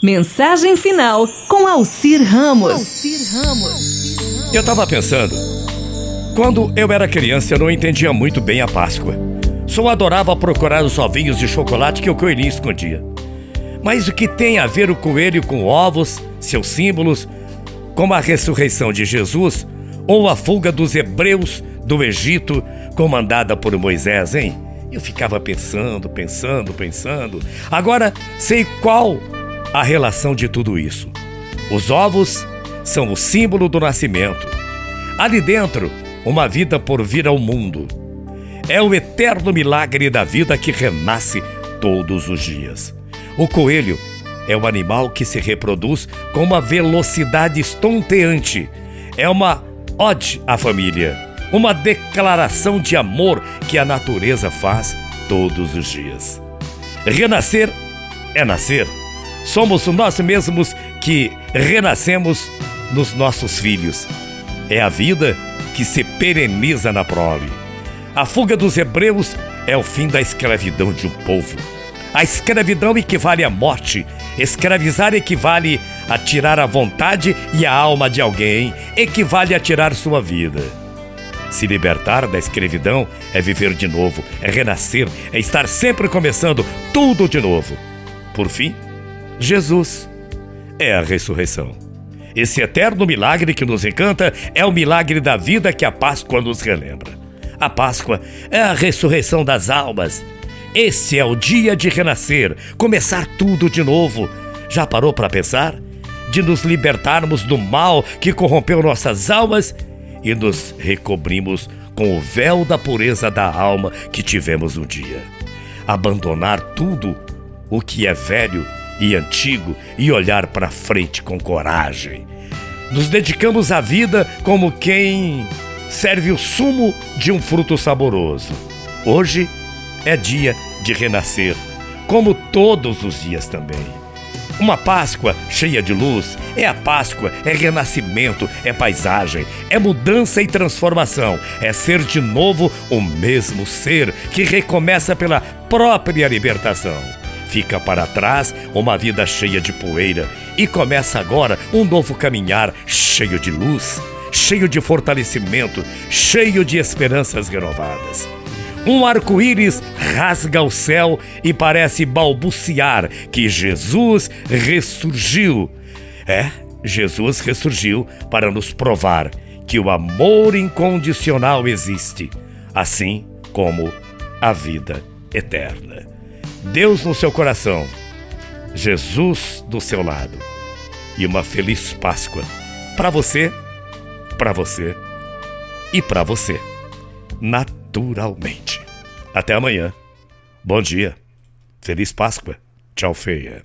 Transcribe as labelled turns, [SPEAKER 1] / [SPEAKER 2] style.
[SPEAKER 1] Mensagem final com Alcir Ramos. Alcir Ramos.
[SPEAKER 2] Eu tava pensando. Quando eu era criança, eu não entendia muito bem a Páscoa. Só adorava procurar os ovinhos de chocolate que o coelhinho escondia. Mas o que tem a ver o coelho com ovos, seus símbolos, como a ressurreição de Jesus ou a fuga dos hebreus do Egito comandada por Moisés, hein? Eu ficava pensando, pensando, pensando. Agora sei qual a relação de tudo isso. Os ovos são o símbolo do nascimento. Ali dentro, uma vida por vir ao mundo. É o eterno milagre da vida que renasce todos os dias. O coelho é o animal que se reproduz com uma velocidade estonteante. É uma ode à família, uma declaração de amor que a natureza faz todos os dias. Renascer é nascer Somos nós mesmos que renascemos nos nossos filhos. É a vida que se pereniza na prole. A fuga dos hebreus é o fim da escravidão de um povo. A escravidão equivale à morte. Escravizar equivale a tirar a vontade e a alma de alguém, equivale a tirar sua vida. Se libertar da escravidão é viver de novo, é renascer, é estar sempre começando tudo de novo. Por fim, Jesus é a ressurreição. Esse eterno milagre que nos encanta é o milagre da vida que a Páscoa nos relembra. A Páscoa é a ressurreição das almas. Esse é o dia de renascer, começar tudo de novo. Já parou para pensar? De nos libertarmos do mal que corrompeu nossas almas e nos recobrimos com o véu da pureza da alma que tivemos um dia. Abandonar tudo o que é velho e antigo e olhar para frente com coragem. Nos dedicamos à vida como quem serve o sumo de um fruto saboroso. Hoje é dia de renascer, como todos os dias também. Uma Páscoa cheia de luz é a Páscoa, é renascimento, é paisagem, é mudança e transformação, é ser de novo o mesmo ser que recomeça pela própria libertação. Fica para trás uma vida cheia de poeira e começa agora um novo caminhar cheio de luz, cheio de fortalecimento, cheio de esperanças renovadas. Um arco-íris rasga o céu e parece balbuciar que Jesus ressurgiu. É, Jesus ressurgiu para nos provar que o amor incondicional existe, assim como a vida eterna. Deus no seu coração, Jesus do seu lado e uma feliz Páscoa para você, para você e para você, naturalmente. Até amanhã. Bom dia. Feliz Páscoa. Tchau, feia.